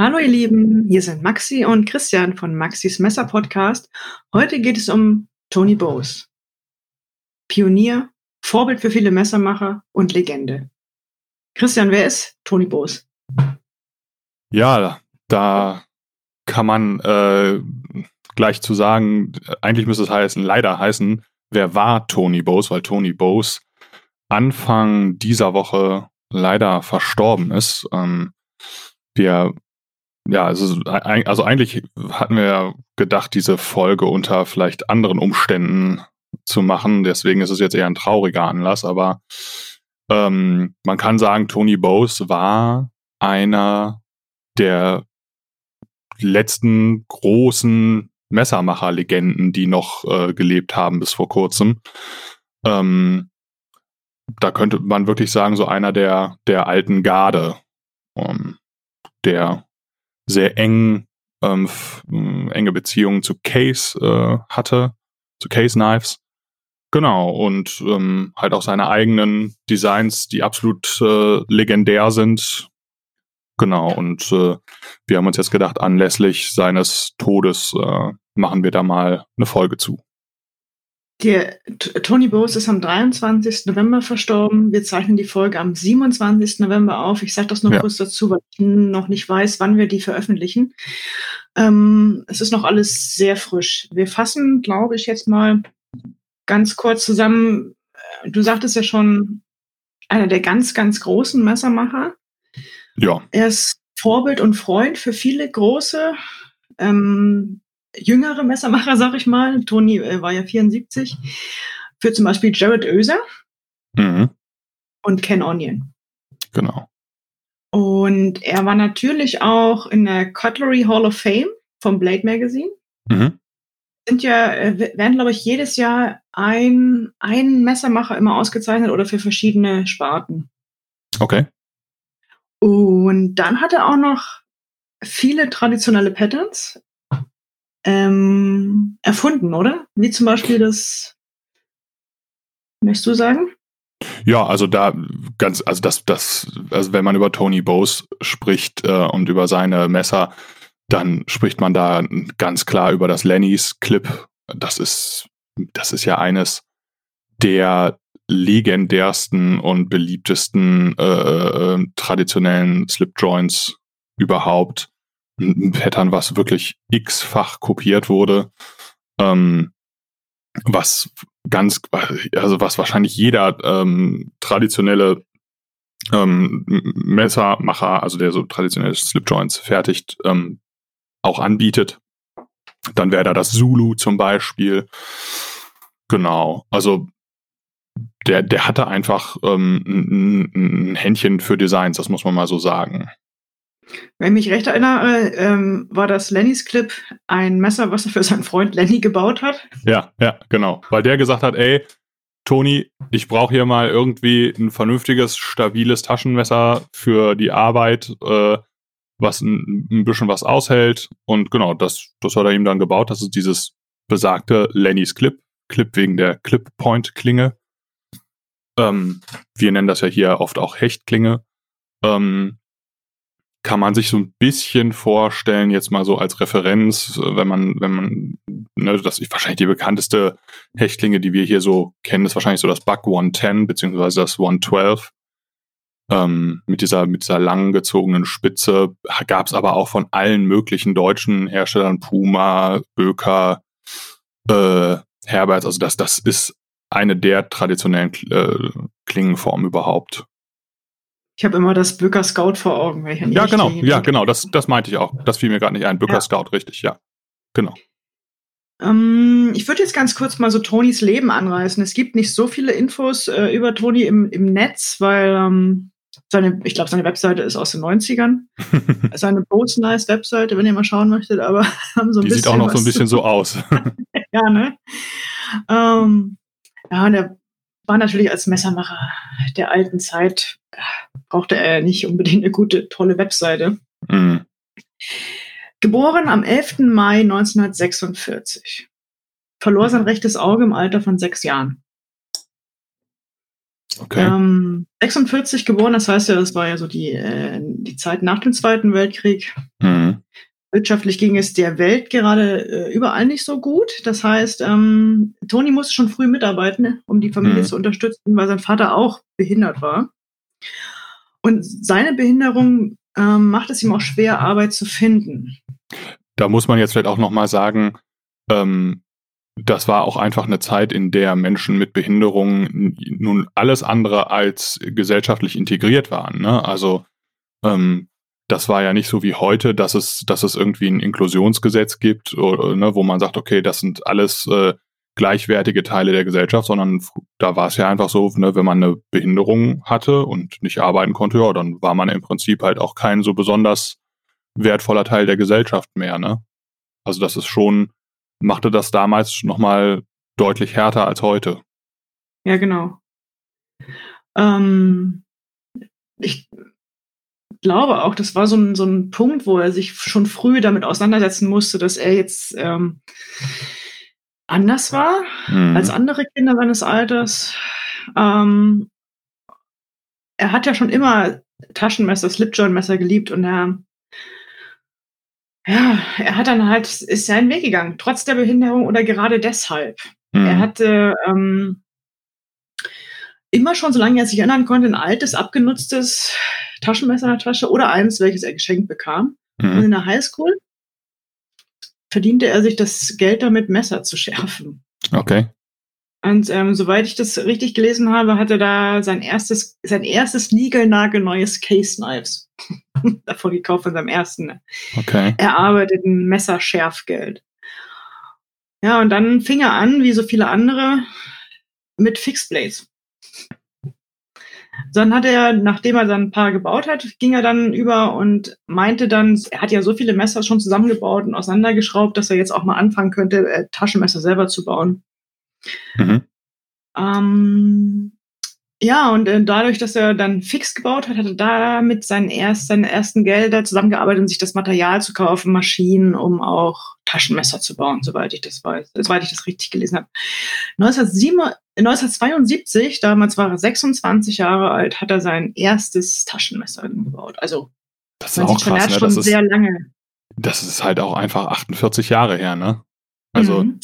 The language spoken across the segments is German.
Hallo ihr Lieben, hier sind Maxi und Christian von Maxis Messer Podcast. Heute geht es um Tony Bose. Pionier, Vorbild für viele Messermacher und Legende. Christian, wer ist Tony Bose? Ja, da kann man äh, gleich zu sagen, eigentlich müsste es heißen, leider heißen, wer war Tony Bose, weil Tony Bose Anfang dieser Woche leider verstorben ist. Ähm, wir, ja, also, also eigentlich hatten wir gedacht, diese Folge unter vielleicht anderen Umständen zu machen. Deswegen ist es jetzt eher ein trauriger Anlass, aber ähm, man kann sagen, Tony Bose war einer der letzten großen Messermacher-Legenden, die noch äh, gelebt haben bis vor kurzem. Ähm, da könnte man wirklich sagen, so einer der, der alten Garde, ähm, der sehr eng, ähm, enge Beziehungen zu Case äh, hatte, zu Case Knives. Genau, und ähm, halt auch seine eigenen Designs, die absolut äh, legendär sind. Genau, und äh, wir haben uns jetzt gedacht, anlässlich seines Todes äh, machen wir da mal eine Folge zu. Der Tony Bose ist am 23. November verstorben. Wir zeichnen die Folge am 27. November auf. Ich sage das nur ja. kurz dazu, weil ich noch nicht weiß, wann wir die veröffentlichen. Ähm, es ist noch alles sehr frisch. Wir fassen, glaube ich, jetzt mal ganz kurz zusammen. Du sagtest ja schon, einer der ganz, ganz großen Messermacher. Ja. Er ist Vorbild und Freund für viele große. Ähm, jüngere Messermacher, sag ich mal. Toni äh, war ja 74. Für zum Beispiel Jared Oeser mhm. und Ken Onion. Genau. Und er war natürlich auch in der Cutlery Hall of Fame vom Blade Magazine. Mhm. Sind ja, äh, werden, glaube ich, jedes Jahr ein, ein Messermacher immer ausgezeichnet oder für verschiedene Sparten. Okay. Und dann hat er auch noch viele traditionelle Patterns ähm, erfunden, oder? Wie zum Beispiel das, möchtest du sagen? Ja, also da ganz, also das, das, also wenn man über Tony Bose spricht äh, und über seine Messer, dann spricht man da ganz klar über das Lennys Clip. Das ist, das ist ja eines der legendärsten und beliebtesten äh, äh traditionellen Slip Joints überhaupt ein Pattern, was wirklich x-fach kopiert wurde, ähm, was ganz, also was wahrscheinlich jeder ähm, traditionelle ähm, Messermacher, also der so traditionelle Slipjoints fertigt, ähm, auch anbietet. Dann wäre da das Zulu zum Beispiel. Genau, also der, der hatte einfach ähm, ein, ein Händchen für Designs, das muss man mal so sagen. Wenn ich mich recht erinnere, ähm, war das Lennys Clip ein Messer, was er für seinen Freund Lenny gebaut hat. Ja, ja, genau. Weil der gesagt hat, ey, Toni, ich brauche hier mal irgendwie ein vernünftiges, stabiles Taschenmesser für die Arbeit, äh, was ein, ein, bisschen was aushält. Und genau, das, das hat er ihm dann gebaut. Das ist dieses besagte Lennys Clip. Clip wegen der Clip-Point-Klinge. Ähm, wir nennen das ja hier oft auch Hechtklinge. Ähm, kann man sich so ein bisschen vorstellen, jetzt mal so als Referenz, äh, wenn man, wenn man, ne, das ist wahrscheinlich die bekannteste Hechtlinge, die wir hier so kennen, ist wahrscheinlich so das Bug 110 beziehungsweise das 112. Ähm, mit dieser, mit dieser lang gezogenen Spitze gab es aber auch von allen möglichen deutschen Herstellern, Puma, Böker, äh, Herberts, also das, das ist eine der traditionellen äh, Klingenformen überhaupt. Ich habe immer das Böker Scout vor Augen. ja, genau, ja, genau, das, das meinte ich auch. Das fiel mir gerade nicht ein. Böker ja. Scout, richtig, ja. Genau. Ähm, ich würde jetzt ganz kurz mal so Tonys Leben anreißen. Es gibt nicht so viele Infos äh, über Tony im, im Netz, weil ähm, seine, ich glaube, seine Webseite ist aus den 90ern. seine Post Nice Webseite, wenn ihr mal schauen möchtet, aber haben so ein Die bisschen. Sieht auch noch so ein bisschen so aus. ja, ne? Ähm, ja, der war natürlich als Messermacher der alten Zeit, brauchte er nicht unbedingt eine gute, tolle Webseite. Mhm. Geboren am 11. Mai 1946. Verlor sein rechtes Auge im Alter von sechs Jahren. Okay. Ähm, 46 geboren, das heißt ja, das war ja so die, äh, die Zeit nach dem Zweiten Weltkrieg. Mhm. Wirtschaftlich ging es der Welt gerade äh, überall nicht so gut. Das heißt, ähm, Tony musste schon früh mitarbeiten, um die Familie mhm. zu unterstützen, weil sein Vater auch behindert war. Und seine Behinderung ähm, macht es ihm auch schwer, Arbeit zu finden. Da muss man jetzt vielleicht auch nochmal sagen, ähm, das war auch einfach eine Zeit, in der Menschen mit Behinderungen nun alles andere als gesellschaftlich integriert waren. Ne? Also ähm, das war ja nicht so wie heute, dass es, dass es irgendwie ein Inklusionsgesetz gibt, oder, ne, wo man sagt, okay, das sind alles äh, gleichwertige Teile der Gesellschaft, sondern da war es ja einfach so, ne, wenn man eine Behinderung hatte und nicht arbeiten konnte, ja, dann war man im Prinzip halt auch kein so besonders wertvoller Teil der Gesellschaft mehr. Ne? Also das ist schon machte das damals nochmal deutlich härter als heute. Ja, genau. Ähm, ich glaube auch, das war so ein, so ein Punkt, wo er sich schon früh damit auseinandersetzen musste, dass er jetzt ähm, anders war mhm. als andere Kinder seines Alters. Ähm, er hat ja schon immer Taschenmesser, Slipjoint-Messer geliebt und er ja, er hat dann halt, ist seinen Weg gegangen, trotz der Behinderung oder gerade deshalb. Mhm. Er hatte ähm, immer schon, solange er sich erinnern konnte, ein altes, abgenutztes Taschenmesser in der Tasche oder eins, welches er geschenkt bekam. Mhm. Und in der Highschool verdiente er sich das Geld damit, Messer zu schärfen. Okay. Und ähm, soweit ich das richtig gelesen habe, hat er da sein erstes, sein erstes niegelnagelneues Case Knives davon gekauft von seinem ersten okay. erarbeiteten Messerschärfgeld. Ja, und dann fing er an, wie so viele andere, mit Fixblades. Dann hat er, nachdem er dann ein paar gebaut hat, ging er dann über und meinte dann, er hat ja so viele Messer schon zusammengebaut und auseinandergeschraubt, dass er jetzt auch mal anfangen könnte, äh, Taschenmesser selber zu bauen. Mhm. Ähm, ja, und äh, dadurch, dass er dann fix gebaut hat, hat er damit seinen erst, seine ersten Gelder zusammengearbeitet, um sich das Material zu kaufen, Maschinen, um auch Taschenmesser zu bauen, soweit ich das weiß, soweit ich das richtig gelesen habe. 1972, damals war er 26 Jahre alt, hat er sein erstes Taschenmesser gebaut. Also das ist auch krass, ne? schon das ist, sehr lange. Das ist halt auch einfach 48 Jahre her, ne? Also mhm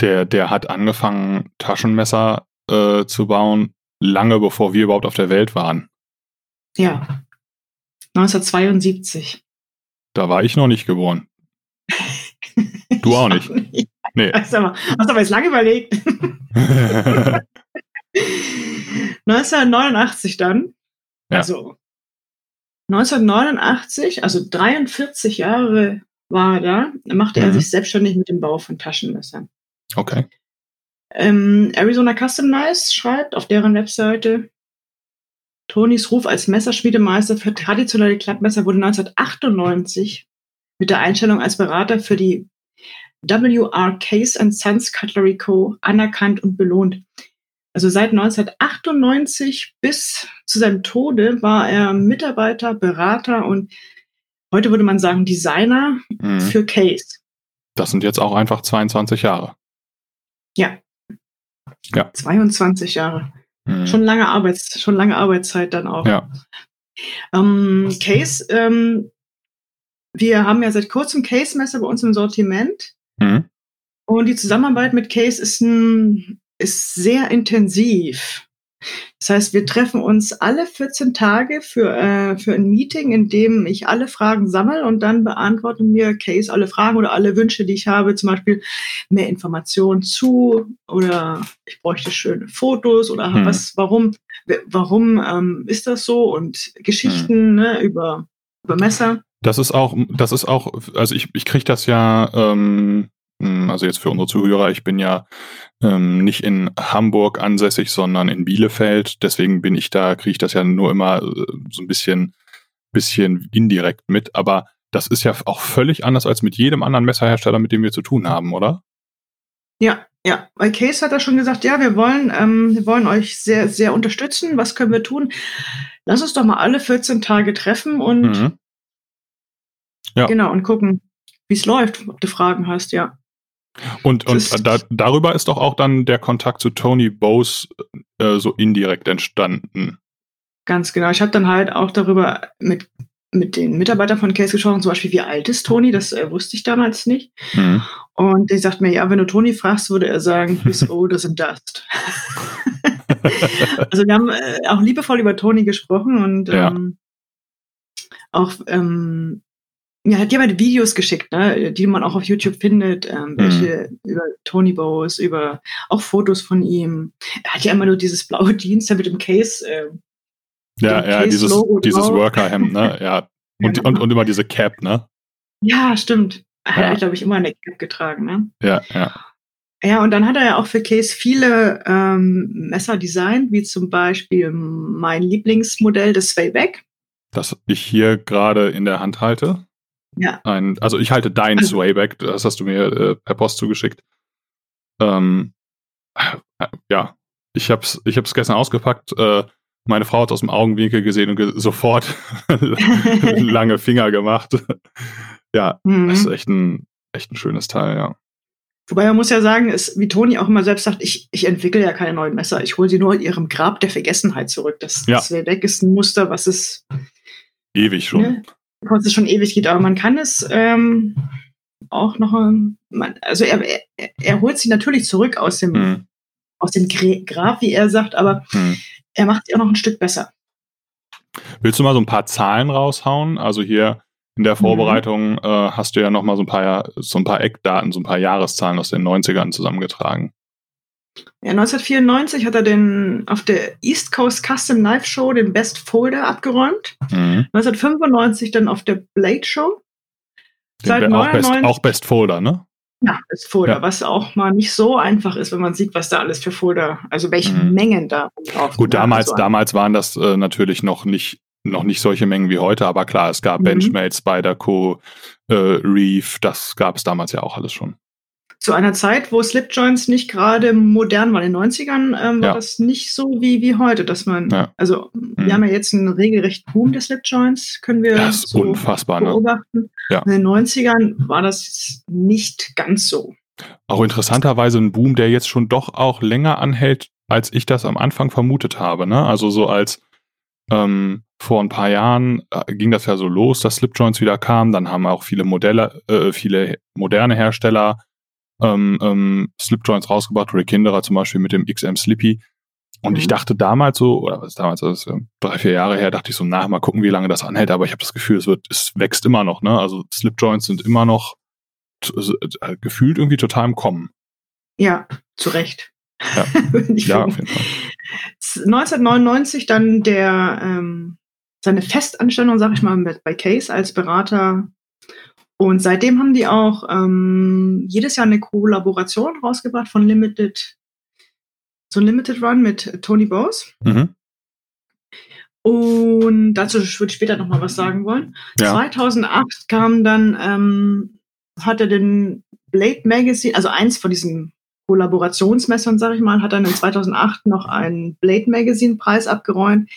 der, der hat angefangen, Taschenmesser äh, zu bauen, lange bevor wir überhaupt auf der Welt waren. Ja. 1972. Da war ich noch nicht geboren. Du auch nicht. nicht. Nee. Hast aber, hast aber jetzt lange überlegt. 1989 dann. Ja. Also 1989, also 43 Jahre war er da, machte mhm. er sich selbstständig mit dem Bau von Taschenmessern. Okay. Ähm, Arizona Custom Nice schreibt auf deren Webseite, Tonys Ruf als Messerschmiedemeister für traditionelle Klappmesser wurde 1998 mit der Einstellung als Berater für die WR Case and Sons Cutlery Co. anerkannt und belohnt. Also seit 1998 bis zu seinem Tode war er Mitarbeiter, Berater und heute würde man sagen Designer mhm. für Case. Das sind jetzt auch einfach 22 Jahre. Ja. Ja. 22 Jahre. Mhm. Schon lange Arbeits, schon lange Arbeitszeit dann auch. Ja. Ähm, Case, ähm, wir haben ja seit kurzem Case-Messer bei uns im Sortiment. Mhm. Und die Zusammenarbeit mit Case ist, ein, ist sehr intensiv. Das heißt, wir treffen uns alle 14 Tage für, äh, für ein Meeting, in dem ich alle Fragen sammle und dann beantworten mir Case alle Fragen oder alle Wünsche, die ich habe, zum Beispiel mehr Informationen zu oder ich bräuchte schöne Fotos oder hm. was, warum, warum ähm, ist das so und Geschichten hm. ne, über, über Messer. Das ist auch, das ist auch, also ich, ich kriege das ja ähm, hm, also jetzt für unsere Zuhörer, ich bin ja ähm, nicht in Hamburg ansässig, sondern in Bielefeld. Deswegen bin ich da, kriege ich das ja nur immer äh, so ein bisschen, bisschen indirekt mit. Aber das ist ja auch völlig anders als mit jedem anderen Messerhersteller, mit dem wir zu tun haben, oder? Ja, ja. Bei Case hat er schon gesagt, ja, wir wollen, ähm, wir wollen euch sehr, sehr unterstützen. Was können wir tun? Lass uns doch mal alle 14 Tage treffen und mhm. ja. genau und gucken, wie es läuft, ob du Fragen hast, ja. Und, und da, darüber ist doch auch dann der Kontakt zu Tony Bose äh, so indirekt entstanden. Ganz genau. Ich habe dann halt auch darüber mit, mit den Mitarbeitern von Case gesprochen, zum Beispiel, wie alt ist Tony? Das äh, wusste ich damals nicht. Mhm. Und der sagt mir, ja, wenn du Tony fragst, würde er sagen, he's old as a dust. also wir haben äh, auch liebevoll über Tony gesprochen und ja. ähm, auch ähm, ja, hat jemand Videos geschickt, ne, die man auch auf YouTube findet, ähm, welche mhm. über Tony Bowes, über auch Fotos von ihm. Er hat ja immer nur dieses blaue Jeans mit dem Case. Äh, ja, dem ja, Case dieses, dieses Worker-Hemd, ne? Ja. Und, ja, und, und immer diese Cap, ne? Ja, stimmt. Er ja. hat, glaube ich, immer eine Cap getragen, ne? Ja, ja. Ja, und dann hat er ja auch für Case viele ähm, Messer designt, wie zum Beispiel mein Lieblingsmodell, das Swayback. Das ich hier gerade in der Hand halte. Ja. Ein, also ich halte dein also, Swayback, das hast du mir äh, per Post zugeschickt. Ähm, äh, ja, ich hab's, ich hab's gestern ausgepackt. Äh, meine Frau hat aus dem Augenwinkel gesehen und ge sofort lange Finger gemacht. ja, mhm. das ist echt ein, echt ein schönes Teil, ja. Wobei man muss ja sagen, ist, wie Toni auch immer selbst sagt, ich, ich entwickle ja keine neuen Messer. Ich hole sie nur in ihrem Grab der Vergessenheit zurück. Das, ja. das Deck ist ein Muster, was es ewig schon. Ne, was es schon ewig geht, aber man kann es ähm, auch noch, man, also er, er, er, holt sie natürlich zurück aus dem, hm. aus dem Grab, wie er sagt, aber hm. er macht sie auch noch ein Stück besser. Willst du mal so ein paar Zahlen raushauen? Also hier in der mhm. Vorbereitung mhm. äh, hast du ja noch mal so ein paar so ein paar Eckdaten, so ein paar Jahreszahlen aus den 90ern zusammengetragen. Ja, 1994 hat er den auf der East Coast Custom Knife Show den Best Folder abgeräumt. Mhm. 1995 dann auf der Blade Show. Seit auch, Best, auch Best Folder, ne? Ja, Best Folder, ja. was auch mal nicht so einfach ist, wenn man sieht, was da alles für Folder, also welche mhm. Mengen da drauf Gut, damals, also damals waren das äh, natürlich noch nicht noch nicht solche Mengen wie heute, aber klar, es gab mhm. Benchmade, Spyderco, äh, Reef, das gab es damals ja auch alles schon. Zu einer Zeit, wo Slipjoints nicht gerade modern waren, in den 90ern, ähm, war ja. das nicht so wie, wie heute, dass man, ja. also mhm. wir haben ja jetzt einen regelrechten Boom der Slipjoints, können wir das ist so unfassbar, ne? beobachten. Ne? In den 90ern war das nicht ganz so. Auch interessanterweise ein Boom, der jetzt schon doch auch länger anhält, als ich das am Anfang vermutet habe. Ne? Also so als ähm, vor ein paar Jahren äh, ging das ja so los, dass Slipjoints wieder kamen. Dann haben auch viele Modelle, äh, viele moderne Hersteller ähm, ähm, Slipjoints rausgebracht. Rick Kinderer zum Beispiel mit dem XM Slippy. Und mhm. ich dachte damals so, oder was damals, also drei, vier Jahre her, dachte ich so, na, mal gucken, wie lange das anhält. Aber ich habe das Gefühl, es wird, es wächst immer noch. Ne? Also Slipjoints sind immer noch äh, gefühlt irgendwie total im Kommen. Ja, zu Recht. Ja, ja auf jeden Fall. 1999 dann der ähm, seine Festanstellung, sag ich mal, bei Case als Berater. Und seitdem haben die auch ähm, jedes Jahr eine Kollaboration rausgebracht von Limited, so ein Limited Run mit Tony Bose. Mhm. Und dazu würde ich später nochmal was sagen wollen. Ja. 2008 kam dann, ähm, hat er den Blade Magazine, also eins von diesen Kollaborationsmessern, sage ich mal, hat dann in 2008 noch einen Blade Magazine Preis abgeräumt.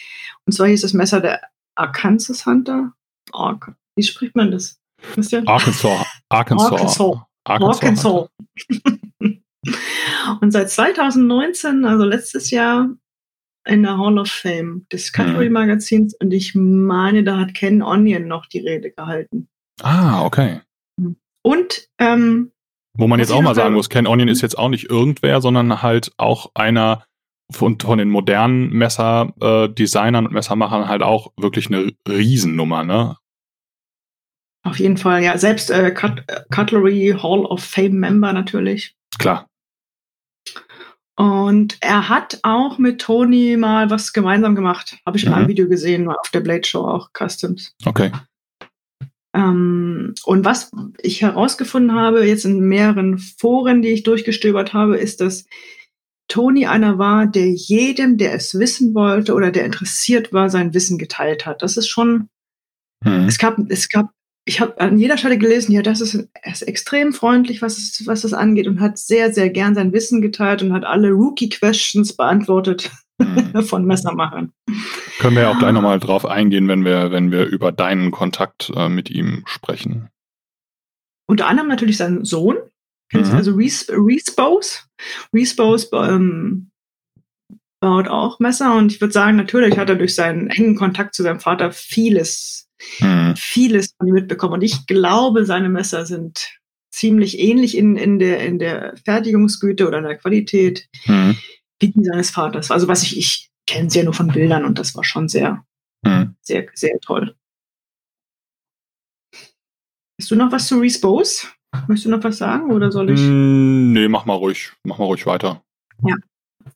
Und zwar hieß das Messer der Arkansas Hunter. Ark Wie spricht man das? Christian? Arkansas. Arkansas. Arkansas. Arkansas. Und seit 2019, also letztes Jahr, in der Hall of Fame des Cutlery Magazins und ich meine, da hat Ken Onion noch die Rede gehalten. Ah, okay. Und ähm, wo man jetzt auch mal sagen muss, Ken Onion ist jetzt auch nicht irgendwer, sondern halt auch einer von, von den modernen Messer-Designern äh, und Messermachern halt auch wirklich eine Riesennummer, ne? Auf jeden Fall, ja. Selbst äh, Cut Cutlery Hall of Fame Member natürlich. Klar. Und er hat auch mit Tony mal was gemeinsam gemacht. Habe ich mhm. einem Video gesehen, auf der Blade Show auch Customs. Okay. Ähm, und was ich herausgefunden habe, jetzt in mehreren Foren, die ich durchgestöbert habe, ist, dass Tony einer war, der jedem, der es wissen wollte oder der interessiert war, sein Wissen geteilt hat. Das ist schon, hm. es gab, es gab, ich habe an jeder Stelle gelesen, ja, das ist, ist extrem freundlich, was es, was das angeht und hat sehr, sehr gern sein Wissen geteilt und hat alle Rookie-Questions beantwortet mhm. von Messermachern. Können wir ja auch gleich nochmal drauf eingehen, wenn wir, wenn wir über deinen Kontakt äh, mit ihm sprechen. Unter anderem natürlich sein Sohn. Mhm. Also Reese, Reese Bose. Reese Bose ähm, baut auch Messer und ich würde sagen, natürlich hat er durch seinen engen Kontakt zu seinem Vater vieles, mhm. vieles von ihm mitbekommen. Und ich glaube, seine Messer sind ziemlich ähnlich in, in, der, in der Fertigungsgüte oder in der Qualität mhm. wie die seines Vaters. Also was ich, ich kenne sie ja nur von Bildern und das war schon sehr, mhm. sehr, sehr toll. Hast du noch was zu Reese Bose? Möchtest du noch was sagen oder soll ich? Mm, nee, mach mal ruhig. Mach mal ruhig weiter. Ja.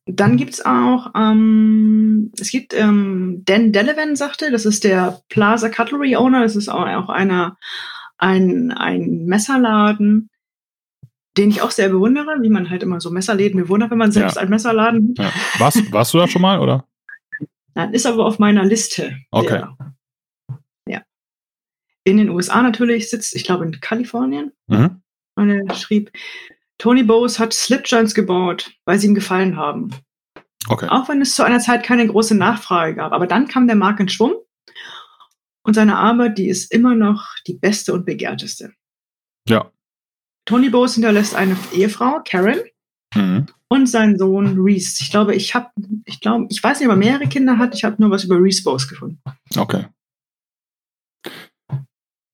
Dann gibt es auch, ähm, es gibt ähm, Dan Delavan, sagte, das ist der Plaza Cutlery Owner, das ist auch, auch einer, ein, ein Messerladen, den ich auch sehr bewundere, wie man halt immer so Messerläden bewundert, wenn man selbst ja. einen Messerladen hat. Ja. Warst, warst du da schon mal, oder? Nein, ist aber auf meiner Liste. Okay. Der, ja. In den USA natürlich sitzt, ich glaube in Kalifornien. Mhm. Und er schrieb, Tony Bowes hat Slipjoints gebaut, weil sie ihm gefallen haben. Okay. Auch wenn es zu einer Zeit keine große Nachfrage gab. Aber dann kam der Markt in Schwung und seine Arbeit, die ist immer noch die beste und begehrteste. Ja. Tony Bowes hinterlässt eine Ehefrau, Karen, mhm. und seinen Sohn Reese. Ich glaube, ich habe, ich glaube, ich weiß nicht, ob er mehrere Kinder hat. Ich habe nur was über Reese Bowes gefunden. Okay.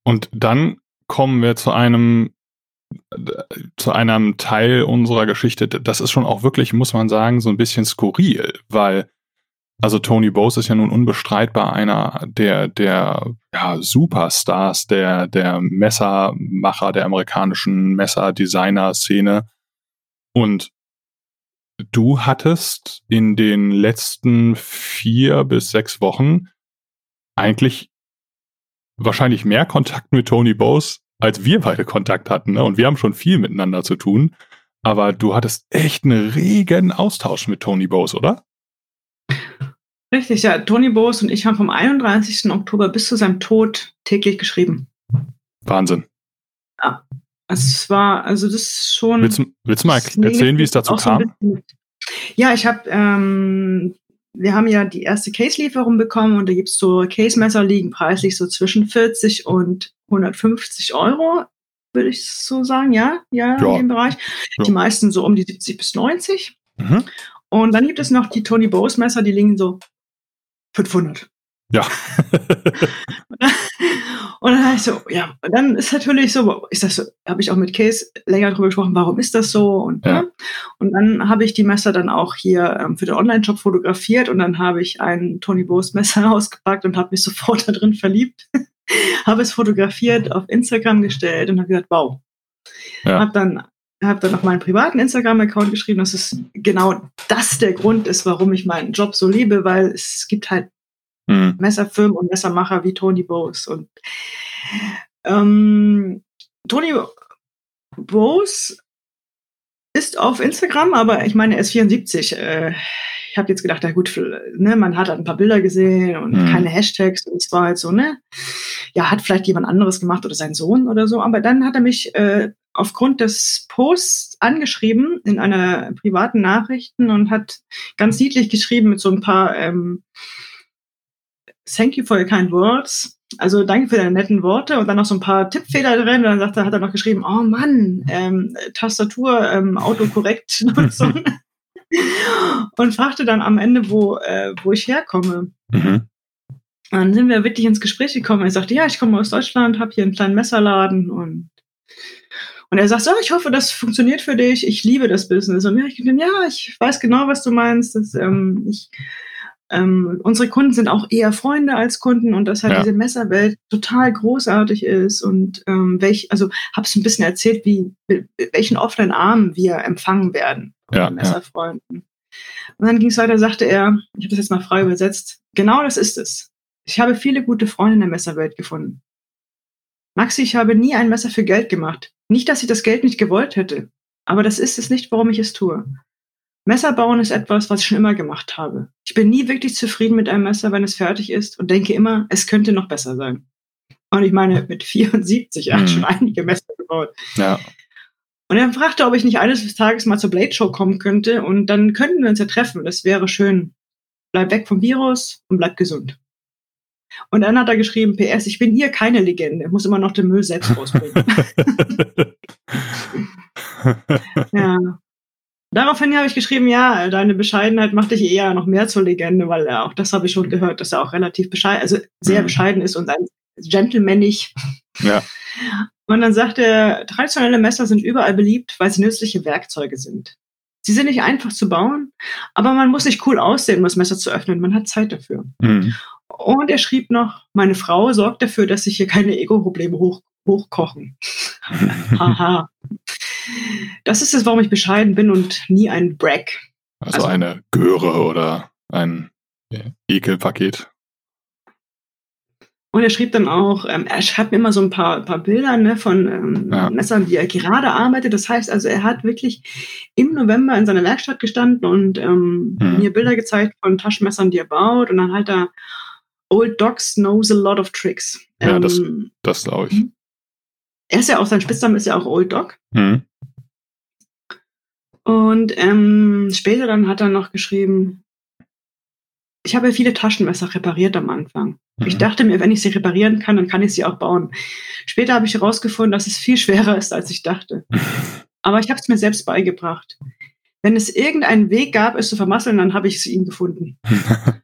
Und dann kommen wir zu einem zu einem Teil unserer Geschichte, das ist schon auch wirklich, muss man sagen, so ein bisschen skurril, weil also Tony Bose ist ja nun unbestreitbar einer der, der ja, Superstars der, der Messermacher, der amerikanischen Messerdesigner-Szene. Und du hattest in den letzten vier bis sechs Wochen eigentlich wahrscheinlich mehr Kontakt mit Tony Bose als wir beide Kontakt hatten. Ne? Und wir haben schon viel miteinander zu tun. Aber du hattest echt einen regen Austausch mit Tony Bose, oder? Richtig, ja. Tony Bose und ich haben vom 31. Oktober bis zu seinem Tod täglich geschrieben. Wahnsinn. Ja. Es war, also das ist schon. Willst, willst du mal erzählen, wie es dazu kam? So ja, ich habe ähm, wir haben ja die erste Case-Lieferung bekommen und da gibt es so Case-Messer liegen preislich so zwischen 40 und 150 Euro, würde ich so sagen, ja, ja, ja. in dem Bereich. Ja. Die meisten so um die 70 bis 90. Mhm. Und dann gibt es noch die Tony Bose Messer, die liegen so 500. Ja. und dann ich so, ja, und dann ist natürlich so, ist das so, habe ich auch mit Case länger drüber gesprochen, warum ist das so? Und, ja. ne? und dann habe ich die Messer dann auch hier ähm, für den Online-Shop fotografiert und dann habe ich ein Tony Bose Messer ausgepackt und habe mich sofort da drin verliebt. habe es fotografiert, auf Instagram gestellt und habe gesagt, wow. Ja. Habe dann habe dann auf meinen privaten Instagram-Account geschrieben, dass es genau das der Grund ist, warum ich meinen Job so liebe, weil es gibt halt mhm. Messerfirmen und Messermacher wie Tony Bose. Und ähm, Tony Bose ist auf Instagram, aber ich meine, er ist 74. Äh, ich habe jetzt gedacht, na gut, ne, man hat halt ein paar Bilder gesehen und mhm. keine Hashtags und es war halt so, ne, ja, hat vielleicht jemand anderes gemacht oder sein Sohn oder so. Aber dann hat er mich äh, aufgrund des Posts angeschrieben in einer privaten Nachrichten und hat ganz niedlich geschrieben mit so ein paar ähm, Thank you for your kind words. Also danke für deine netten Worte und dann noch so ein paar Tippfehler drin. Und dann sagt er, hat er noch geschrieben, oh Mann, ähm, Tastatur, ähm, Autokorrekt Nutzung. und fragte dann am Ende, wo, äh, wo ich herkomme. Mhm. Dann sind wir wirklich ins Gespräch gekommen. Er sagte, ja, ich komme aus Deutschland, habe hier einen kleinen Messerladen und und er sagt, so, ich hoffe, das funktioniert für dich. Ich liebe das Business. Und ich dachte, ja, ich weiß genau, was du meinst. Das, ähm, ich ähm, unsere Kunden sind auch eher Freunde als Kunden und dass halt ja. diese Messerwelt total großartig ist und ähm, welch, also habe es ein bisschen erzählt, wie welchen offenen Armen wir empfangen werden von ja, Messerfreunden. Ja. Und dann ging es weiter, sagte er, ich habe das jetzt mal frei übersetzt, genau das ist es. Ich habe viele gute Freunde in der Messerwelt gefunden. Maxi, ich habe nie ein Messer für Geld gemacht. Nicht, dass ich das Geld nicht gewollt hätte, aber das ist es nicht, warum ich es tue. Messer bauen ist etwas, was ich schon immer gemacht habe. Ich bin nie wirklich zufrieden mit einem Messer, wenn es fertig ist und denke immer, es könnte noch besser sein. Und ich meine, mit 74 mhm. schon einige Messer gebaut. Ja. Und er fragte, ob ich nicht eines Tages mal zur Blade Show kommen könnte und dann könnten wir uns ja treffen. Das wäre schön. Bleib weg vom Virus und bleib gesund. Und dann hat er geschrieben, PS, ich bin hier keine Legende, muss immer noch den Müll selbst rausbringen. ja. Daraufhin habe ich geschrieben, ja, deine Bescheidenheit macht dich eher noch mehr zur Legende, weil er auch das habe ich schon gehört, dass er auch relativ bescheiden, also sehr mhm. bescheiden ist und ein gentlemanlich. Ja. Und dann sagt er, traditionelle Messer sind überall beliebt, weil sie nützliche Werkzeuge sind. Sie sind nicht einfach zu bauen, aber man muss nicht cool aussehen, um das Messer zu öffnen. Man hat Zeit dafür. Mhm. Und er schrieb noch, meine Frau sorgt dafür, dass sich hier keine Ego-Probleme hoch, hochkochen. Haha. Das ist es, warum ich bescheiden bin und nie ein Brag. Also, also eine Göre oder ein Ekelpaket. Und er schrieb dann auch, ähm, er schreibt mir immer so ein paar, paar Bilder ne, von ähm, ja. Messern, die er gerade arbeitet. Das heißt also, er hat wirklich im November in seiner Werkstatt gestanden und ähm, mhm. mir Bilder gezeigt von Taschenmessern, die er baut. Und dann halt da Old Dogs knows a lot of tricks. Ja, das, ähm, das glaube ich. Er ist ja auch, sein Spitzname ist ja auch Old Dog. Mhm. Und ähm, später dann hat er noch geschrieben, ich habe viele Taschenmesser repariert am Anfang. Mhm. Ich dachte mir, wenn ich sie reparieren kann, dann kann ich sie auch bauen. Später habe ich herausgefunden, dass es viel schwerer ist, als ich dachte. Aber ich habe es mir selbst beigebracht. Wenn es irgendeinen Weg gab, es zu vermasseln, dann habe ich es ihm gefunden.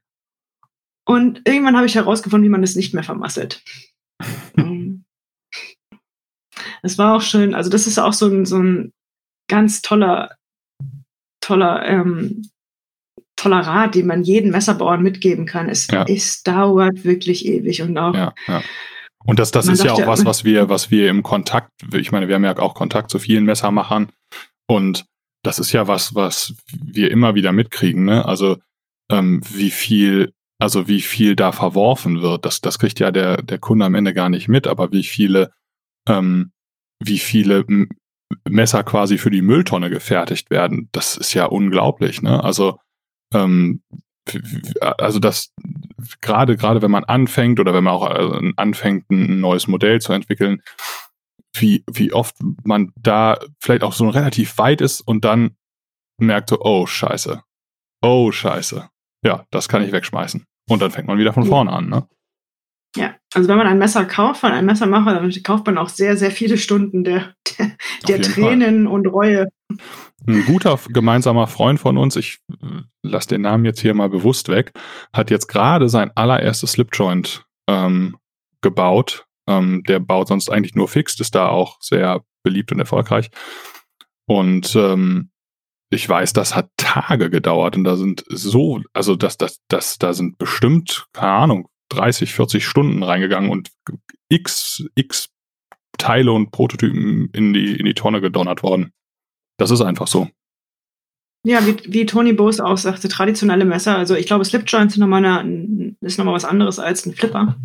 Und irgendwann habe ich herausgefunden, wie man es nicht mehr vermasselt. Es war auch schön. Also das ist auch so ein, so ein ganz toller, toller ähm, toller Rat, den man jedem Messerbauern mitgeben kann. Es, ja. es dauert wirklich ewig und auch. Ja, ja. Und das, das ist ja auch was, was wir, was wir im Kontakt, ich meine, wir haben ja auch Kontakt zu vielen Messermachern und das ist ja was, was wir immer wieder mitkriegen, ne? Also ähm, wie viel, also wie viel da verworfen wird, das, das kriegt ja der, der Kunde am Ende gar nicht mit, aber wie viele, ähm, wie viele Messer quasi für die Mülltonne gefertigt werden, das ist ja unglaublich, ne? Also ähm, also das gerade gerade wenn man anfängt oder wenn man auch äh, anfängt ein neues Modell zu entwickeln, wie wie oft man da vielleicht auch so relativ weit ist und dann merkt so oh Scheiße, oh Scheiße, ja das kann ich wegschmeißen und dann fängt man wieder von vorne an, ne? Ja, also wenn man ein Messer kauft von einem Messermacher, dann kauft man auch sehr, sehr viele Stunden der, der, der Tränen Fall. und Reue. Ein guter gemeinsamer Freund von uns, ich äh, lasse den Namen jetzt hier mal bewusst weg, hat jetzt gerade sein allererstes Slipjoint ähm, gebaut. Ähm, der baut sonst eigentlich nur fixed, ist da auch sehr beliebt und erfolgreich. Und ähm, ich weiß, das hat Tage gedauert und da sind so, also das, das, das, da sind bestimmt, keine Ahnung, 30, 40 Stunden reingegangen und x, x Teile und Prototypen in die, in die Tonne gedonnert worden. Das ist einfach so. Ja, wie, wie Tony Bose auch sagte, traditionelle Messer. Also ich glaube, Slipjoints sind nochmal eine, ist nochmal was anderes als ein Flipper.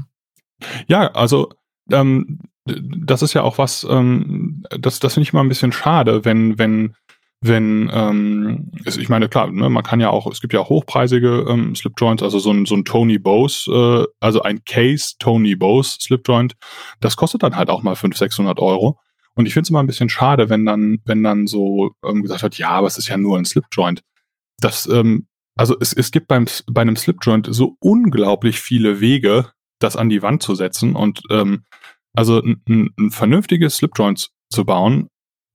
Ja, also ähm, das ist ja auch was, ähm, das, das finde ich immer ein bisschen schade, wenn, wenn wenn, ähm, ich meine, klar, ne, man kann ja auch, es gibt ja auch hochpreisige ähm, Slipjoints, also so ein, so ein Tony Bose, äh, also ein Case Tony Bose Slipjoint, das kostet dann halt auch mal 500, 600 Euro. Und ich finde es immer ein bisschen schade, wenn dann, wenn dann so ähm, gesagt wird, ja, aber es ist ja nur ein Slipjoint. Das, ähm, also es, es gibt beim, bei einem Slipjoint so unglaublich viele Wege, das an die Wand zu setzen und ähm, also ein, ein vernünftiges Slipjoint zu bauen,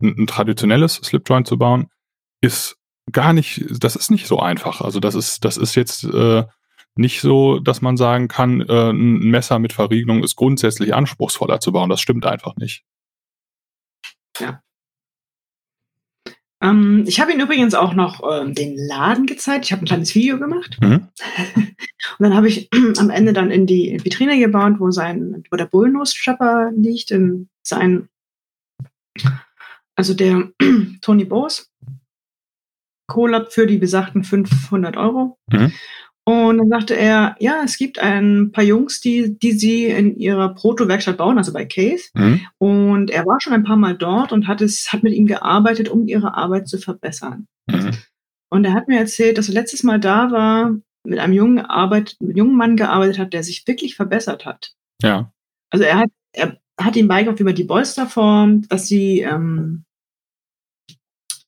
ein, ein traditionelles Slipjoint zu bauen, ist gar nicht, das ist nicht so einfach. Also das ist, das ist jetzt äh, nicht so, dass man sagen kann, äh, ein Messer mit Verriegelung ist grundsätzlich anspruchsvoller zu bauen. Das stimmt einfach nicht. Ja. Ähm, ich habe Ihnen übrigens auch noch ähm, den Laden gezeigt. Ich habe ein kleines Video gemacht. Mhm. Und dann habe ich am Ende dann in die Vitrine gebaut, wo sein, wo der Bullnose-Strapper liegt, in sein also der Tony Bose, Collab für die besagten 500 Euro. Mhm. Und dann sagte er, ja, es gibt ein paar Jungs, die, die sie in ihrer Proto-Werkstatt bauen, also bei Case. Mhm. Und er war schon ein paar Mal dort und hat es, hat mit ihm gearbeitet, um ihre Arbeit zu verbessern. Mhm. Und er hat mir erzählt, dass er letztes Mal da war, mit einem jungen Arbeit, mit einem jungen Mann gearbeitet hat, der sich wirklich verbessert hat. Ja. Also er hat, er hat ihm beigebracht, wie man die Bolster formt, dass sie, ähm,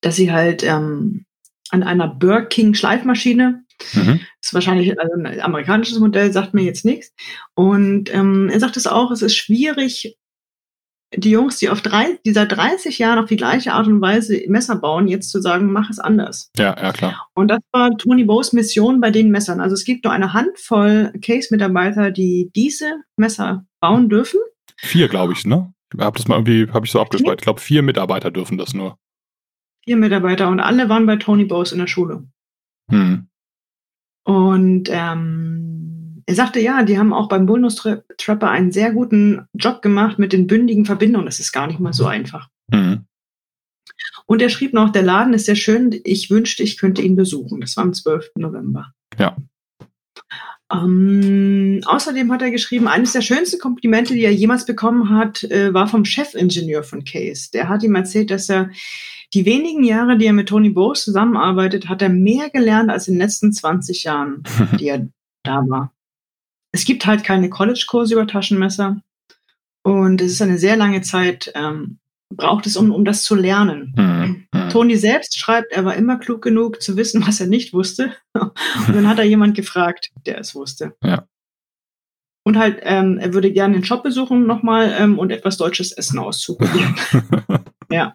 dass sie halt ähm, an einer Birking Schleifmaschine, mhm. ist wahrscheinlich also ein amerikanisches Modell, sagt mir jetzt nichts. Und ähm, er sagt es auch, es ist schwierig, die Jungs, die auf drei, die seit 30 Jahren auf die gleiche Art und Weise Messer bauen, jetzt zu sagen, mach es anders. Ja, ja, klar. Und das war Tony Bows Mission bei den Messern. Also es gibt nur eine Handvoll Case-Mitarbeiter, die diese Messer bauen dürfen. Vier, glaube ich, ne? Ich habe das mal irgendwie, habe ich so abgespeichert. Ich glaube, vier Mitarbeiter dürfen das nur. Vier Mitarbeiter und alle waren bei Tony Bows in der Schule. Hm. Und ähm, er sagte, ja, die haben auch beim Bonus Trapper einen sehr guten Job gemacht mit den bündigen Verbindungen. Das ist gar nicht mal so einfach. Hm. Und er schrieb noch, der Laden ist sehr schön. Ich wünschte, ich könnte ihn besuchen. Das war am 12. November. Ja. Ähm, außerdem hat er geschrieben, eines der schönsten Komplimente, die er jemals bekommen hat, äh, war vom Chefingenieur von Case. Der hat ihm erzählt, dass er die wenigen Jahre, die er mit Tony Bowes zusammenarbeitet, hat er mehr gelernt als in den letzten 20 Jahren, die er da war. Es gibt halt keine College-Kurse über Taschenmesser. Und es ist eine sehr lange Zeit, ähm, braucht es, um, um das zu lernen. Mhm. mhm. Tony selbst schreibt, er war immer klug genug zu wissen, was er nicht wusste. Und dann hat er jemand gefragt, der es wusste. Ja. Und halt, ähm, er würde gerne den Shop besuchen nochmal ähm, und etwas deutsches Essen auszuprobieren. ja.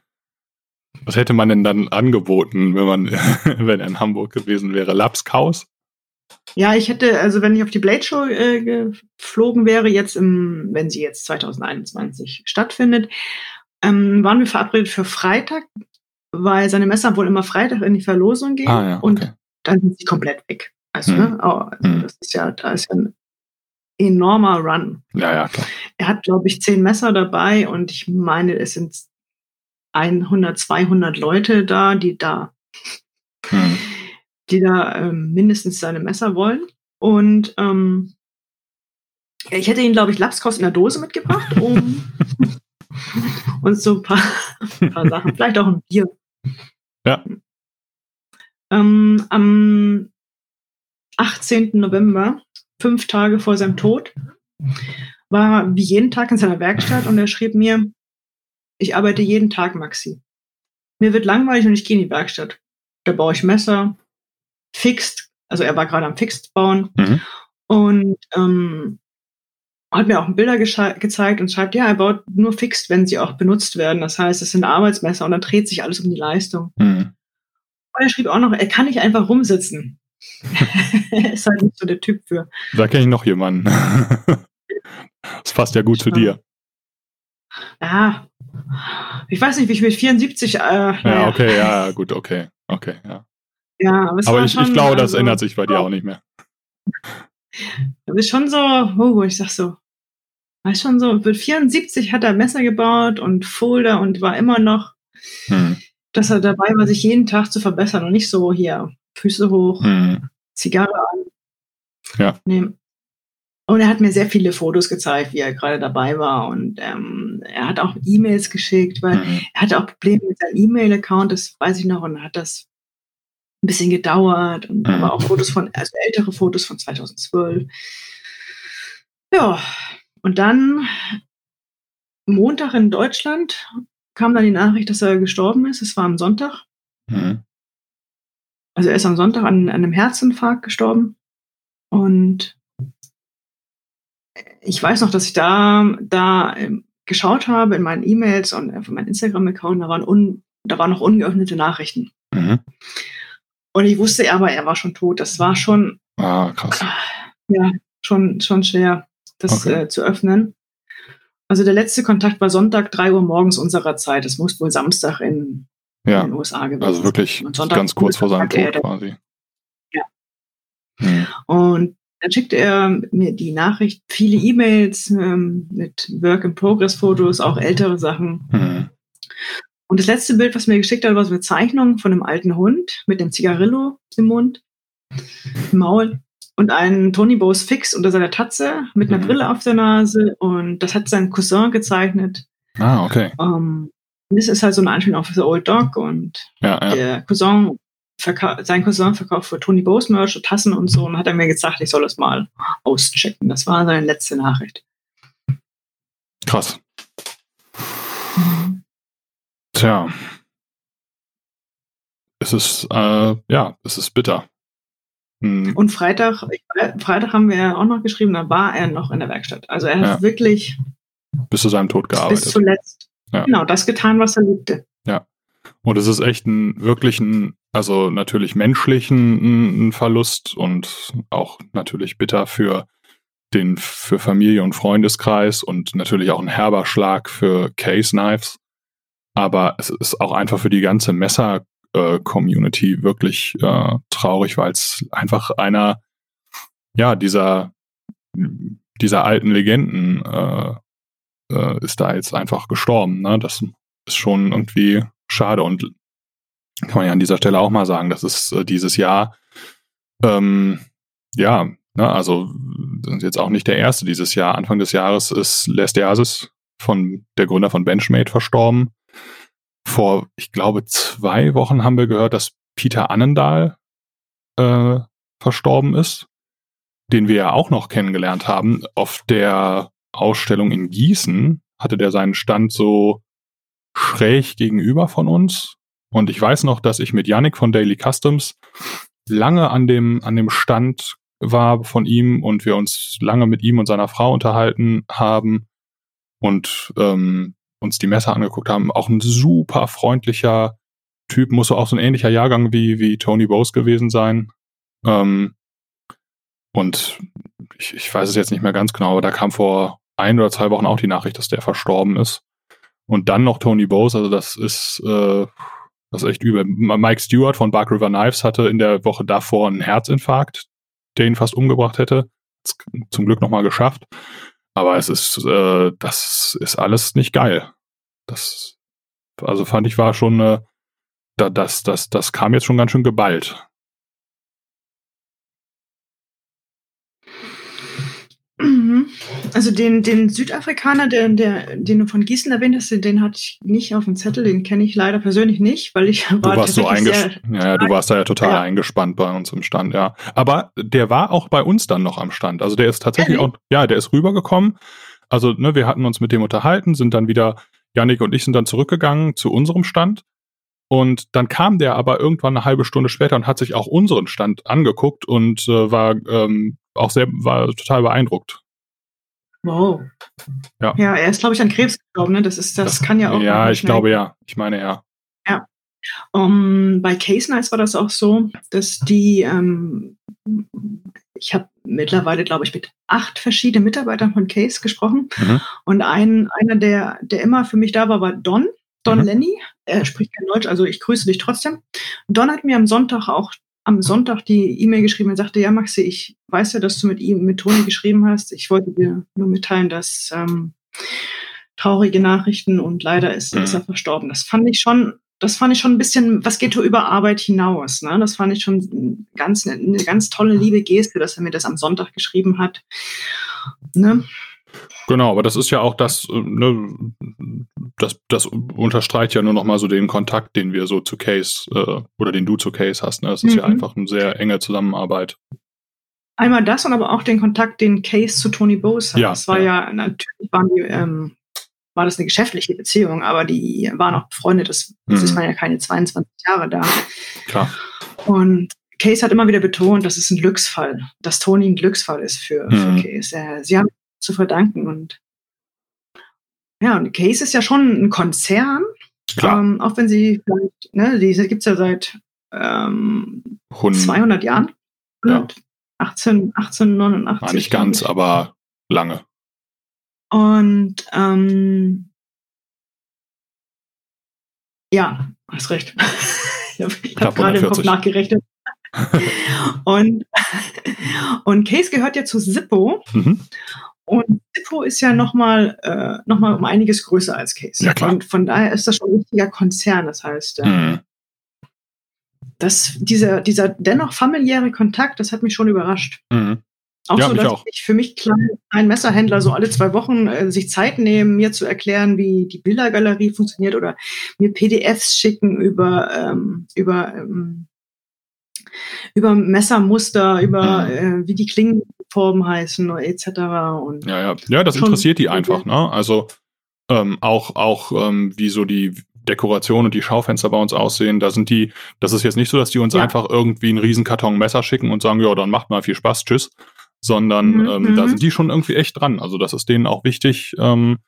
Was hätte man denn dann angeboten, wenn man, wenn er in Hamburg gewesen wäre? Lapskaus? Ja, ich hätte, also wenn ich auf die Blade Show äh, geflogen wäre, jetzt im, wenn sie jetzt 2021 stattfindet, ähm, waren wir verabredet für Freitag, weil seine Messer wohl immer Freitag in die Verlosung gehen ah, ja, okay. und dann sind sie komplett weg. Also, hm. ne? oh, also hm. das ist ja, da ist ja ein enormer Run. Ja, ja, klar. Er hat, glaube ich, zehn Messer dabei und ich meine, es sind 100, 200 Leute da, die da, hm. die da ähm, mindestens seine Messer wollen. Und ähm, ich hätte ihn, glaube ich, Lapskost in der Dose mitgebracht, um und so ein paar, ein paar Sachen, vielleicht auch ein Bier. Ja. Ähm, am 18. November, fünf Tage vor seinem Tod, war er wie jeden Tag in seiner Werkstatt und er schrieb mir, ich arbeite jeden Tag, Maxi. Mir wird langweilig und ich gehe in die Werkstatt. Da baue ich Messer, fixt, also er war gerade am Fixt bauen mhm. und ähm, hat mir auch Bilder gezeigt und schreibt, ja, er baut nur fixt, wenn sie auch benutzt werden. Das heißt, es sind Arbeitsmesser und dann dreht sich alles um die Leistung. Mhm. Und er schrieb auch noch, er kann nicht einfach rumsitzen. er ist halt nicht so der Typ für. Da kenne ich noch jemanden. das passt ja gut ja. zu dir. Ja, ich weiß nicht, wie ich mit 74. Äh, ja, naja. okay, ja, gut, okay, okay, ja. Ja, aber, aber ich, schon, ich, glaube, das also, ändert sich bei dir auch nicht mehr. Das ist schon so, oh, ich sag so, weiß schon so, mit 74 hat er Messer gebaut und Folder und war immer noch, hm. dass er dabei war, sich jeden Tag zu verbessern und nicht so hier Füße hoch, hm. Zigarre an. Ja. Nee. Und er hat mir sehr viele Fotos gezeigt, wie er gerade dabei war. Und ähm, er hat auch E-Mails geschickt, weil mhm. er hatte auch Probleme mit seinem E-Mail-Account, das weiß ich noch, und hat das ein bisschen gedauert. Und mhm. aber auch Fotos von, also ältere Fotos von 2012. Ja, und dann Montag in Deutschland kam dann die Nachricht, dass er gestorben ist. Es war am Sonntag. Mhm. Also er ist am Sonntag an, an einem Herzinfarkt gestorben. Und ich weiß noch, dass ich da, da ähm, geschaut habe in meinen E-Mails und auf meinem Instagram-Account, da waren, un, da waren noch ungeöffnete Nachrichten. Mhm. Und ich wusste aber, er war schon tot. Das war schon, ah, krass. ja, schon, schon schwer, das okay. äh, zu öffnen. Also der letzte Kontakt war Sonntag, 3 Uhr morgens unserer Zeit. Es muss wohl Samstag in, ja. in den USA gewesen Also wirklich ganz kurz vor seinem Tod quasi. Ja. Hm. Und dann schickte er mir die Nachricht, viele E-Mails ähm, mit Work-in-Progress-Fotos, auch ältere Sachen. Mhm. Und das letzte Bild, was mir geschickt hat, war so eine Zeichnung von einem alten Hund mit dem Zigarillo im Mund, im Maul und einen Tony Bose Fix unter seiner Tatze mit einer mhm. Brille auf der Nase. Und das hat sein Cousin gezeichnet. Ah, okay. Um, ähm, das ist halt so eine Anspielung auf The Old Dog und ja, ja. der Cousin sein Cousin verkauft für Tony Bose Merch, Tassen und so und hat er mir gesagt, ich soll das mal auschecken. Das war seine letzte Nachricht. Krass. Tja. Es ist, äh, ja, es ist bitter. Hm. Und Freitag, Freitag haben wir auch noch geschrieben, da war er noch in der Werkstatt. Also er hat ja. wirklich bis zu seinem Tod gearbeitet. Bis zuletzt. Ja. Genau, das getan, was er liebte. Ja. Und es ist echt ein wirklichen, also natürlich menschlichen ein Verlust und auch natürlich bitter für den für Familie und Freundeskreis und natürlich auch ein herber Schlag für Case Knives. Aber es ist auch einfach für die ganze Messer-Community äh, wirklich äh, traurig, weil es einfach einer, ja, dieser, dieser alten Legenden äh, äh, ist da jetzt einfach gestorben. Ne? Das ist schon irgendwie schade und kann man ja an dieser Stelle auch mal sagen, das ist äh, dieses Jahr, ähm, ja, ne, also jetzt auch nicht der erste dieses Jahr. Anfang des Jahres ist Les Diazis von der Gründer von Benchmade verstorben. Vor, ich glaube, zwei Wochen haben wir gehört, dass Peter Annendahl äh, verstorben ist, den wir ja auch noch kennengelernt haben. Auf der Ausstellung in Gießen hatte der seinen Stand so schräg gegenüber von uns. Und ich weiß noch, dass ich mit Yannick von Daily Customs lange an dem, an dem Stand war von ihm und wir uns lange mit ihm und seiner Frau unterhalten haben und ähm, uns die Messer angeguckt haben. Auch ein super freundlicher Typ, muss auch so ein ähnlicher Jahrgang wie, wie Tony Bose gewesen sein. Ähm, und ich, ich weiß es jetzt nicht mehr ganz genau, aber da kam vor ein oder zwei Wochen auch die Nachricht, dass der verstorben ist. Und dann noch Tony Bose, also das ist, äh, das ist echt übel. Mike Stewart von Bark River Knives hatte in der Woche davor einen Herzinfarkt, der ihn fast umgebracht hätte. Zum Glück nochmal geschafft. Aber es ist, äh, das ist alles nicht geil. Das, also fand ich war schon, äh, das, das, das kam jetzt schon ganz schön geballt. Mhm. Also den, den Südafrikaner, der, der, den du von Gießen erwähnt hast, den hatte ich nicht auf dem Zettel, den kenne ich leider persönlich nicht, weil ich war du warst so eingespannt. Ja, du warst da ja total ja. eingespannt bei uns im Stand, ja. Aber der war auch bei uns dann noch am Stand. Also der ist tatsächlich auch, ja, der ist rübergekommen. Also, ne, wir hatten uns mit dem unterhalten, sind dann wieder, Janik und ich sind dann zurückgegangen zu unserem Stand. Und dann kam der aber irgendwann eine halbe Stunde später und hat sich auch unseren Stand angeguckt und äh, war ähm, auch sehr, war total beeindruckt. Wow. Ja, ja er ist, glaube ich, an Krebs gestorben, ne? Das ist, das, das kann ja auch. Ja, ich glaube ja. Ich meine ja. Ja. Um, bei Case Nights war das auch so, dass die, ähm, ich habe mittlerweile, glaube ich, mit acht verschiedenen Mitarbeitern von Case gesprochen. Mhm. Und ein, einer, der, der immer für mich da war, war Don. Don mhm. Lenny, er spricht kein Deutsch, also ich grüße dich trotzdem. Don hat mir am Sonntag auch am Sonntag die E-Mail geschrieben und sagte, ja Maxi, ich weiß ja, dass du mit ihm, mit Toni geschrieben hast. Ich wollte dir nur mitteilen, dass ähm, traurige Nachrichten und leider ist, ist er verstorben. Das fand ich schon, das fand ich schon ein bisschen, was geht über Arbeit hinaus. Ne? Das fand ich schon ganz, eine ganz tolle, liebe Geste, dass er mir das am Sonntag geschrieben hat. Ne? Genau, aber das ist ja auch das, äh, ne, das, das unterstreicht ja nur noch mal so den Kontakt, den wir so zu Case äh, oder den du zu Case hast. Ne? Das ist mhm. ja einfach eine sehr enge Zusammenarbeit. Einmal das und aber auch den Kontakt, den Case zu Tony Bose hat. Ja, das war ja, ja natürlich waren die, ähm, war das eine geschäftliche Beziehung, aber die waren auch befreundet. Das, das mhm. ist man ja keine 22 Jahre da. Klar. Und Case hat immer wieder betont, dass es ein Glücksfall, dass Tony ein Glücksfall ist für, mhm. für Case. Sie haben zu verdanken. Und ja, und Case ist ja schon ein Konzern, ähm, auch wenn sie ne, diese gibt es ja seit ähm, 200 Jahren. Ja. 18, 1889. War nicht ganz, aber lange. Und ähm, ja, hast recht. ich habe hab gerade im Kopf nachgerechnet. und, und Case gehört ja zu Zippo. Mhm. Und Zippo ist ja nochmal äh, noch um einiges größer als Case. Ja, klar. Und von daher ist das schon ein richtiger Konzern. Das heißt, äh, mhm. dass dieser, dieser dennoch familiäre Kontakt, das hat mich schon überrascht. Mhm. Auch ja, so, dass auch. ich für mich klar ein Messerhändler so alle zwei Wochen äh, sich Zeit nehmen, mir zu erklären, wie die Bildergalerie funktioniert oder mir PDFs schicken über, ähm, über ähm, über Messermuster, über mhm. äh, wie die Klingenformen heißen etc. Und ja, ja. ja, das interessiert die einfach, ne? Also ähm, auch, auch ähm, wie so die Dekoration und die Schaufenster bei uns aussehen. Da sind die, das ist jetzt nicht so, dass die uns ja. einfach irgendwie einen Riesenkarton Messer schicken und sagen, ja, dann macht mal viel Spaß, tschüss. Sondern mhm, ähm, da mhm. sind die schon irgendwie echt dran. Also das ist denen auch wichtig, ähm,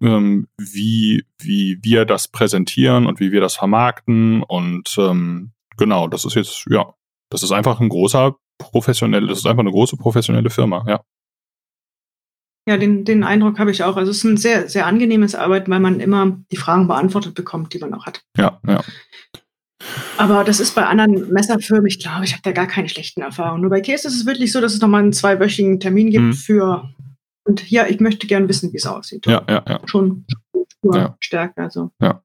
ähm, wie, wie wir das präsentieren und wie wir das vermarkten. Und ähm, genau, das ist jetzt, ja, das ist einfach ein großer professionell, das ist einfach eine große professionelle Firma, ja. Ja, den, den Eindruck habe ich auch. Also es ist ein sehr, sehr angenehmes Arbeit, weil man immer die Fragen beantwortet bekommt, die man auch hat. Ja, ja. Aber das ist bei anderen Messerfirmen, ich glaube, ich habe da gar keine schlechten Erfahrungen. Nur bei Case ist es wirklich so, dass es nochmal einen zweiwöchigen Termin gibt mhm. für und ja, ich möchte gerne wissen, wie es aussieht. Ja, ja, ja. Schon, ja. stärker. Also. Ja.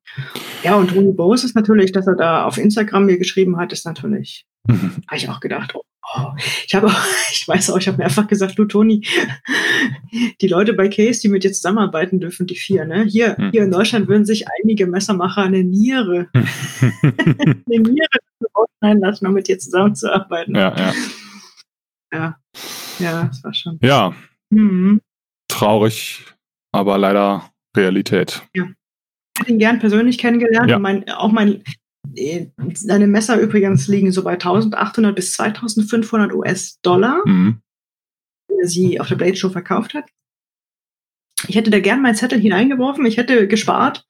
ja, und Tony Bose ist natürlich, dass er da auf Instagram mir geschrieben hat, ist natürlich, mhm. habe ich auch gedacht, oh, Oh, ich habe auch, ich weiß auch, ich habe mir einfach gesagt, du Toni, die Leute bei Case, die mit dir zusammenarbeiten dürfen, die vier, ne? Hier, hm. hier in Deutschland würden sich einige Messermacher eine Niere, eine Niere ausschneiden lassen, um mit dir zusammenzuarbeiten. Ja, ja. Ja, ja, das war schon. Ja. Mhm. Traurig, aber leider Realität. Ja. Ich hätte ihn gern persönlich kennengelernt ja. und mein, auch mein, seine Messer übrigens liegen so bei 1800 bis 2500 US-Dollar, mhm. wenn er sie auf der Blade Show verkauft hat. Ich hätte da gern meinen Zettel hineingeworfen, ich hätte gespart.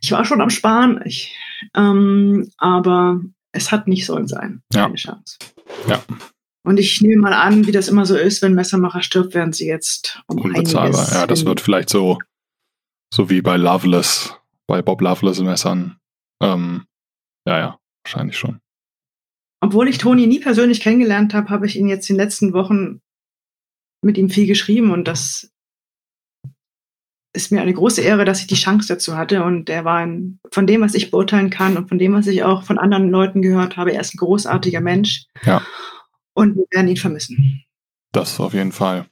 Ich war schon am Sparen, ich, ähm, aber es hat nicht sollen sein. Ja. Keine Chance. Ja. Und ich nehme mal an, wie das immer so ist, wenn Messermacher stirbt, werden sie jetzt um Unbezahlbar. Ja, das wird vielleicht so, so wie bei Loveless, bei Bob Loveless Messern. Ähm, ja, ja, wahrscheinlich schon. Obwohl ich Toni nie persönlich kennengelernt habe, habe ich ihn jetzt in den letzten Wochen mit ihm viel geschrieben und das ist mir eine große Ehre, dass ich die Chance dazu hatte. Und er war ein, von dem, was ich beurteilen kann und von dem, was ich auch von anderen Leuten gehört habe, er ist ein großartiger Mensch. Ja. Und wir werden ihn vermissen. Das auf jeden Fall.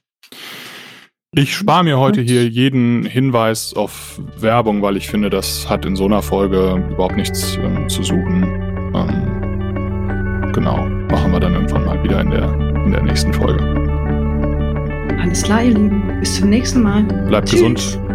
Ich spare mir heute hier jeden Hinweis auf Werbung, weil ich finde, das hat in so einer Folge überhaupt nichts ähm, zu suchen. Ähm, genau, machen wir dann irgendwann mal wieder in der, in der nächsten Folge. Alles klar, ihr Lieben. Bis zum nächsten Mal. Bleibt Tschüss. gesund.